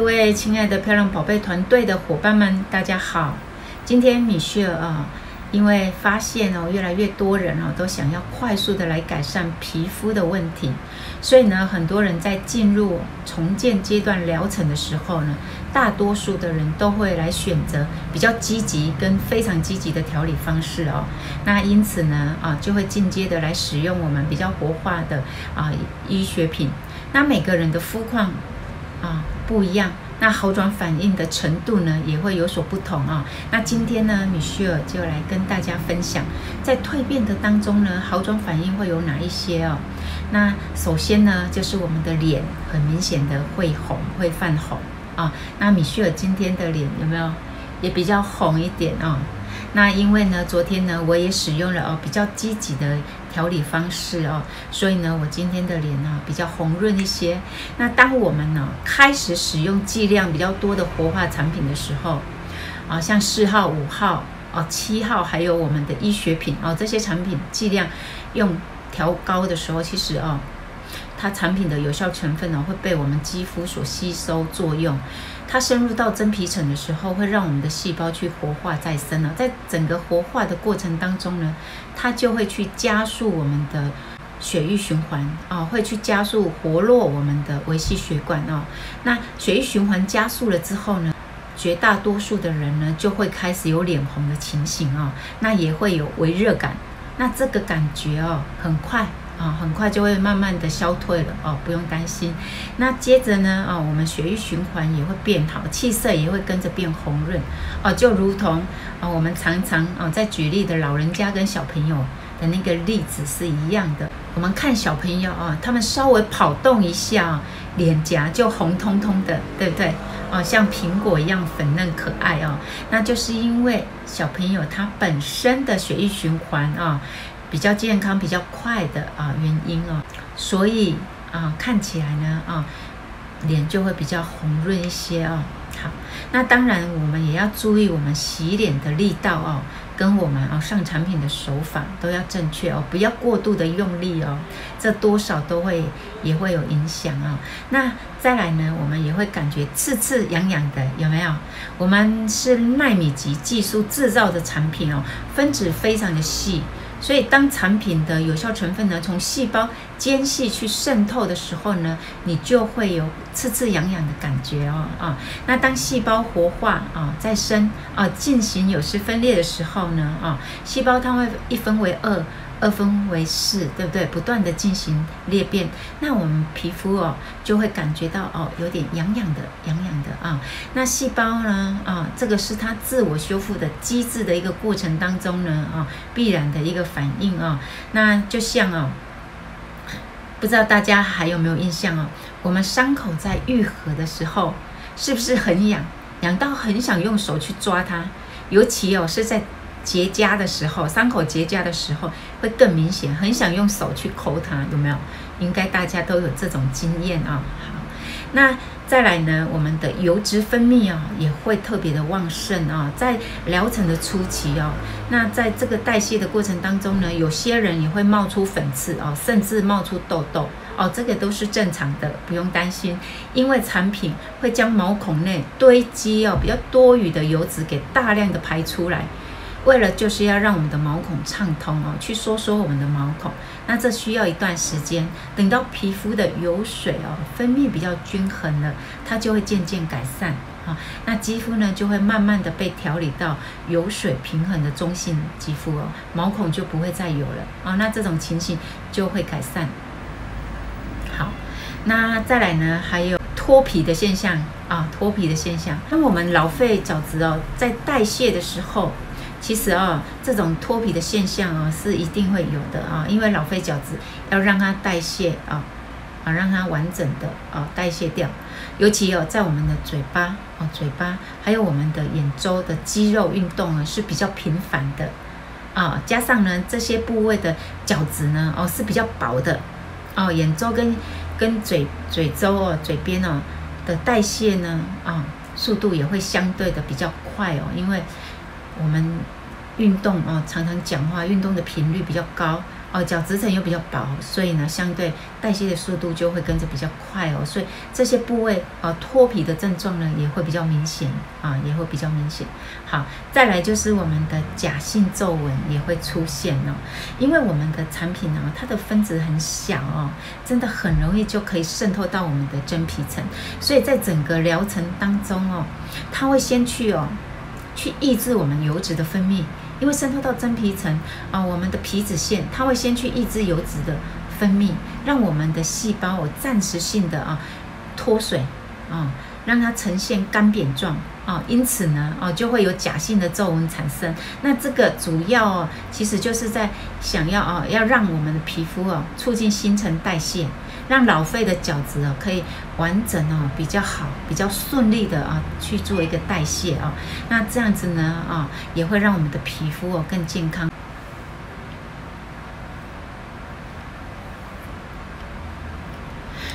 各位亲爱的漂亮宝贝团队的伙伴们，大家好。今天米歇尔啊，因为发现哦，越来越多人哦都想要快速的来改善皮肤的问题，所以呢，很多人在进入重建阶段疗程的时候呢，大多数的人都会来选择比较积极跟非常积极的调理方式哦。那因此呢，啊，就会进阶的来使用我们比较活化的啊医学品。那每个人的肤况。啊，不一样，那好转反应的程度呢，也会有所不同啊。那今天呢，米歇尔就来跟大家分享，在蜕变的当中呢，好转反应会有哪一些哦？那首先呢，就是我们的脸很明显的会红，会泛红啊。那米歇尔今天的脸有没有也比较红一点啊？那因为呢，昨天呢，我也使用了哦比较积极的调理方式哦，所以呢，我今天的脸呢比较红润一些。那当我们呢开始使用剂量比较多的活化产品的时候，啊，像四号、五号、哦七号，还有我们的医学品哦，这些产品剂量用调高的时候，其实哦。它产品的有效成分呢，会被我们肌肤所吸收作用。它深入到真皮层的时候，会让我们的细胞去活化再生了。在整个活化的过程当中呢，它就会去加速我们的血液循环啊，会去加速活络我们的微细血管啊。那血液循环加速了之后呢，绝大多数的人呢，就会开始有脸红的情形啊，那也会有微热感。那这个感觉哦，很快。啊，很快就会慢慢的消退了哦，不用担心。那接着呢，啊，我们血液循环也会变好，气色也会跟着变红润哦，就如同啊，我们常常啊在举例的老人家跟小朋友的那个例子是一样的。我们看小朋友啊，他们稍微跑动一下，脸颊就红彤彤的，对不对？哦，像苹果一样粉嫩可爱哦，那就是因为小朋友他本身的血液循环啊。比较健康、比较快的啊原因哦，所以啊看起来呢啊脸就会比较红润一些哦。好，那当然我们也要注意我们洗脸的力道哦，跟我们啊上产品的手法都要正确哦，不要过度的用力哦，这多少都会也会有影响哦。那再来呢，我们也会感觉刺刺痒痒的，有没有？我们是纳米级技术制造的产品哦，分子非常的细。所以，当产品的有效成分呢，从细胞间隙去渗透的时候呢，你就会有刺刺痒痒的感觉哦啊。那当细胞活化啊再生啊进行有丝分裂的时候呢啊，细胞它会一分为二。二分为四，对不对？不断的进行裂变，那我们皮肤哦就会感觉到哦有点痒痒的，痒痒的啊。那细胞呢啊，这个是它自我修复的机制的一个过程当中呢啊必然的一个反应啊。那就像哦，不知道大家还有没有印象哦？我们伤口在愈合的时候是不是很痒？痒到很想用手去抓它，尤其哦是在。结痂的时候，伤口结痂的时候会更明显，很想用手去抠它，有没有？应该大家都有这种经验啊。好，那再来呢，我们的油脂分泌啊也会特别的旺盛啊，在疗程的初期哦，那在这个代谢的过程当中呢，有些人也会冒出粉刺哦，甚至冒出痘痘哦，这个都是正常的，不用担心，因为产品会将毛孔内堆积哦比较多余的油脂给大量的排出来。为了就是要让我们的毛孔畅通哦，去收缩我们的毛孔，那这需要一段时间。等到皮肤的油水哦分泌比较均衡了，它就会渐渐改善啊。那肌肤呢就会慢慢的被调理到油水平衡的中性肌肤哦，毛孔就不会再有了啊。那这种情形就会改善。好，那再来呢，还有脱皮的现象啊，脱皮的现象。那我们老废角质哦，在代谢的时候。其实啊、哦，这种脱皮的现象啊、哦，是一定会有的啊，因为老废角质要让它代谢啊，啊，让它完整的啊代谢掉。尤其哦，在我们的嘴巴哦，嘴巴还有我们的眼周的肌肉运动呢是比较频繁的啊，加上呢这些部位的角质呢哦是比较薄的哦，眼周跟跟嘴嘴周哦嘴边哦的代谢呢啊速度也会相对的比较快哦，因为。我们运动哦，常常讲话，运动的频率比较高哦，角质层又比较薄，所以呢，相对代谢的速度就会跟着比较快哦，所以这些部位啊脱皮的症状呢也会比较明显啊，也会比较明显。好，再来就是我们的假性皱纹也会出现哦，因为我们的产品呢，它的分子很小哦，真的很容易就可以渗透到我们的真皮层，所以在整个疗程当中哦，它会先去哦，去抑制我们油脂的分泌。因为渗透到真皮层啊，我们的皮脂腺它会先去抑制油脂的分泌，让我们的细胞哦暂时性的啊脱水啊，让它呈现干瘪状啊，因此呢啊就会有假性的皱纹产生。那这个主要哦，其实就是在想要啊，要让我们的皮肤哦促进新陈代谢。让老废的角质哦可以完整哦比较好，比较顺利的啊去做一个代谢啊，那这样子呢啊也会让我们的皮肤哦更健康。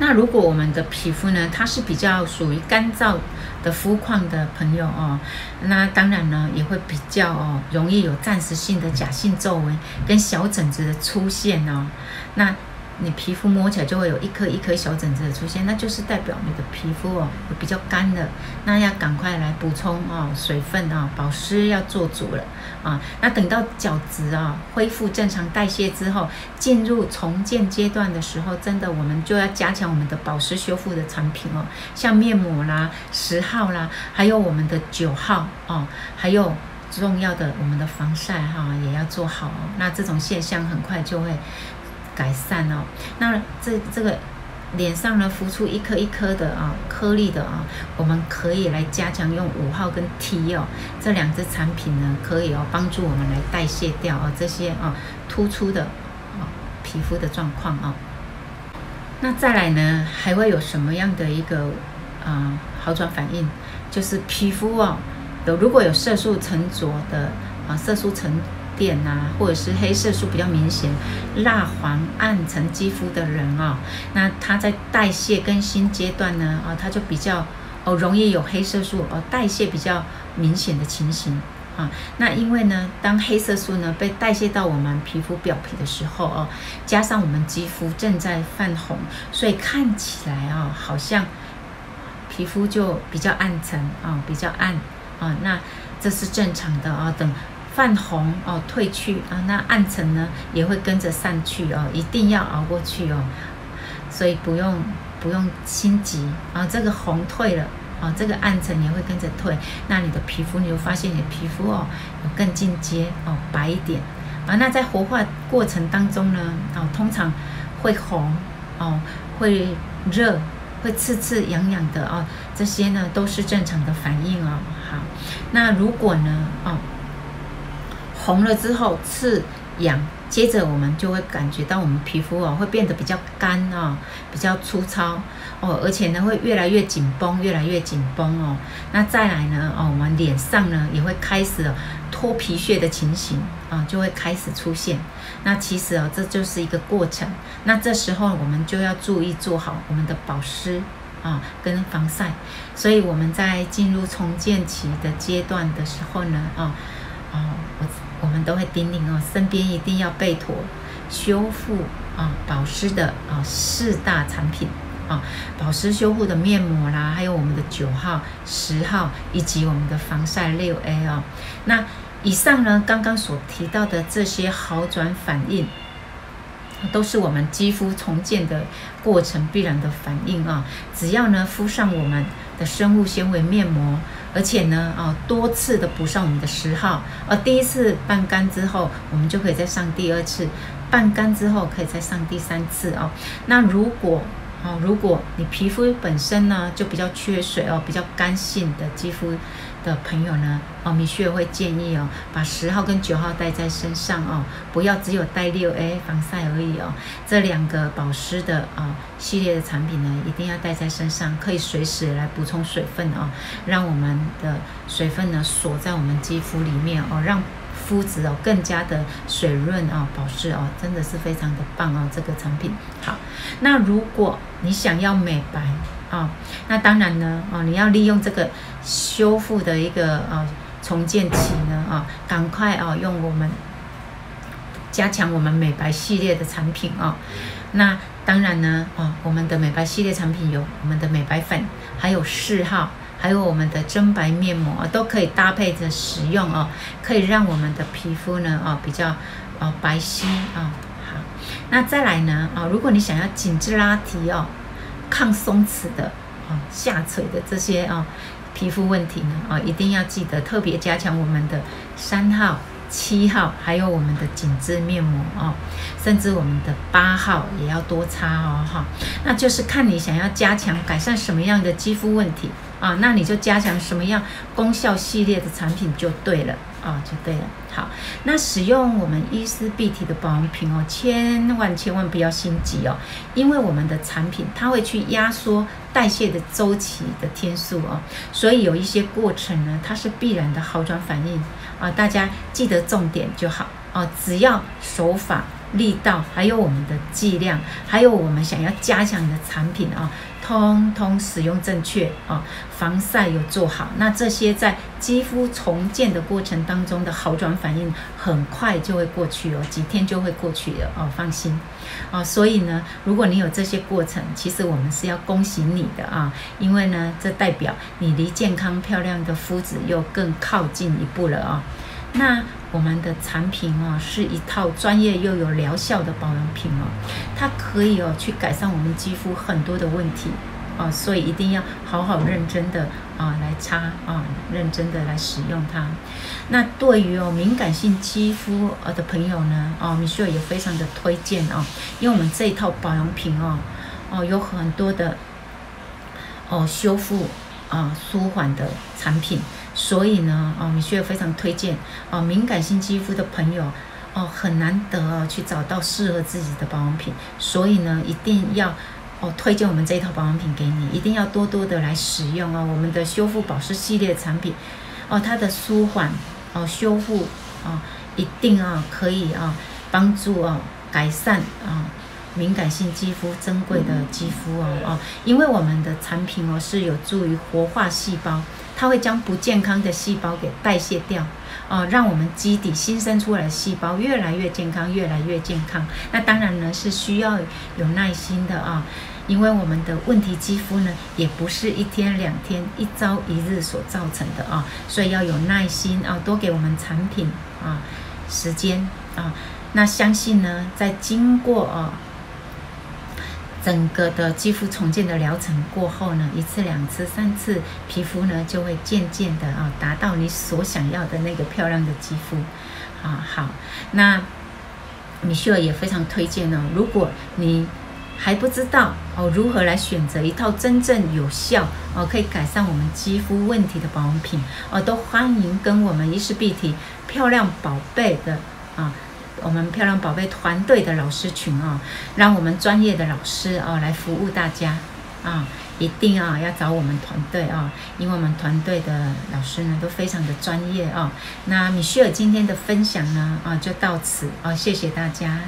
那如果我们的皮肤呢，它是比较属于干燥的肤况的朋友哦，那当然呢也会比较哦容易有暂时性的假性皱纹跟小疹子的出现哦，那。你皮肤摸起来就会有一颗一颗小疹子的出现，那就是代表你的皮肤哦比较干了，那要赶快来补充哦水分啊，保湿要做足了啊。那等到角质啊恢复正常代谢之后，进入重建阶段的时候，真的我们就要加强我们的保湿修复的产品哦，像面膜啦、十号啦，还有我们的九号哦，还有重要的我们的防晒哈也要做好哦。那这种现象很快就会。改善哦，那这这个脸上呢浮出一颗一颗的啊颗粒的啊，我们可以来加强用五号跟 T 哦这两支产品呢，可以哦帮助我们来代谢掉啊这些啊突出的啊皮肤的状况啊。那再来呢，还会有什么样的一个啊好转反应？就是皮肤哦有如果有色素沉着的啊色素沉。点啊，或者是黑色素比较明显、蜡黄暗沉肌肤的人啊、哦，那他在代谢更新阶段呢，啊、哦，他就比较哦容易有黑色素哦代谢比较明显的情形啊。那因为呢，当黑色素呢被代谢到我们皮肤表皮的时候哦，加上我们肌肤正在泛红，所以看起来啊、哦，好像皮肤就比较暗沉啊、哦，比较暗啊。那这是正常的啊、哦，等。泛红哦，褪去啊，那暗沉呢也会跟着散去哦，一定要熬过去哦，所以不用不用心急啊。这个红退了啊，这个暗沉也会跟着退，那你的皮肤你就发现你的皮肤哦有更进阶哦，白一点啊。那在活化过程当中呢，哦，通常会红哦，会热，会刺刺痒痒的哦，这些呢都是正常的反应哦。好，那如果呢哦。红了之后刺痒，接着我们就会感觉到我们皮肤哦会变得比较干哦，比较粗糙哦，而且呢会越来越紧绷，越来越紧绷哦。那再来呢哦，我们脸上呢也会开始脱皮屑的情形啊，就会开始出现。那其实哦这就是一个过程。那这时候我们就要注意做好我们的保湿啊跟防晒。所以我们在进入重建期的阶段的时候呢啊啊我。我们都会叮咛哦，身边一定要备妥修复啊、保湿的啊四大产品啊，保湿修护的面膜啦，还有我们的九号、十号以及我们的防晒六 A 哦。那以上呢，刚刚所提到的这些好转反应，都是我们肌肤重建的过程必然的反应啊。只要呢敷上我们的生物纤维面膜。而且呢，啊，多次的补上我们的十号，呃，第一次半干之后，我们就可以再上第二次，半干之后可以再上第三次哦。那如果哦，如果你皮肤本身呢就比较缺水哦，比较干性的肌肤的朋友呢，哦，米雪会建议哦，把十号跟九号带在身上哦，不要只有带六 A 防晒而已哦。这两个保湿的啊、系列的产品呢，一定要带在身上，可以随时来补充水分哦，让我们的水分呢锁在我们肌肤里面哦，让。肤质哦，更加的水润啊，保湿哦，真的是非常的棒哦，这个产品好。那如果你想要美白啊，那当然呢哦，你要利用这个修复的一个啊重建期呢啊，赶快啊用我们加强我们美白系列的产品哦。那当然呢，哦，我们的美白系列产品有我们的美白粉，还有四号，还有我们的真白面膜，都可以搭配着使用哦，可以让我们的皮肤呢，哦，比较哦白皙啊。好，那再来呢，啊，如果你想要紧致拉提哦，抗松弛的啊，下垂的这些啊皮肤问题呢，啊，一定要记得特别加强我们的三号。七号，还有我们的紧致面膜哦，甚至我们的八号也要多擦哦哈。那就是看你想要加强改善什么样的肌肤问题啊，那你就加强什么样功效系列的产品就对了啊，就对了。好，那使用我们伊丝碧媞的保养品哦，千万千万不要心急哦，因为我们的产品它会去压缩代谢的周期的天数哦，所以有一些过程呢，它是必然的好转反应。啊，大家记得重点就好啊！只要手法、力道，还有我们的剂量，还有我们想要加强的产品啊，通通使用正确啊，防晒有做好，那这些在肌肤重建的过程当中的好转反应，很快就会过去哦，几天就会过去的哦，放心啊！所以呢，如果你有这些过程，其实我们是要恭喜你的啊，因为呢，这代表你离健康漂亮的肤质又更靠近一步了啊！那我们的产品哦，是一套专业又有疗效的保养品哦，它可以哦去改善我们肌肤很多的问题哦，所以一定要好好认真的啊来擦啊，认真的来使用它。那对于哦敏感性肌肤呃的朋友呢，哦米雪也非常的推荐哦，因为我们这一套保养品哦哦有很多的哦修复啊舒缓的产品。所以呢，哦，米雪非常推荐哦，敏感性肌肤的朋友哦，很难得哦，去找到适合自己的保养品。所以呢，一定要哦，推荐我们这一套保养品给你，一定要多多的来使用哦。我们的修复保湿系列产品哦，它的舒缓哦，修复哦，一定啊可以啊帮助啊改善啊敏感性肌肤珍贵的肌肤哦哦，因为我们的产品哦是有助于活化细胞。它会将不健康的细胞给代谢掉，啊、让我们基底新生出来的细胞越来越健康，越来越健康。那当然呢是需要有耐心的啊，因为我们的问题肌肤呢也不是一天两天、一朝一日所造成的啊，所以要有耐心啊，多给我们产品啊时间啊。那相信呢，在经过啊。整个的肌肤重建的疗程过后呢，一次、两次、三次，皮肤呢就会渐渐的啊达到你所想要的那个漂亮的肌肤，啊好，那米雪儿也非常推荐哦，如果你还不知道哦如何来选择一套真正有效哦可以改善我们肌肤问题的保养品哦，都欢迎跟我们伊丝碧媞漂亮宝贝的啊。我们漂亮宝贝团队的老师群啊，让我们专业的老师啊来服务大家啊，一定啊要找我们团队啊，因为我们团队的老师呢都非常的专业啊。那米歇尔今天的分享呢啊就到此啊，谢谢大家。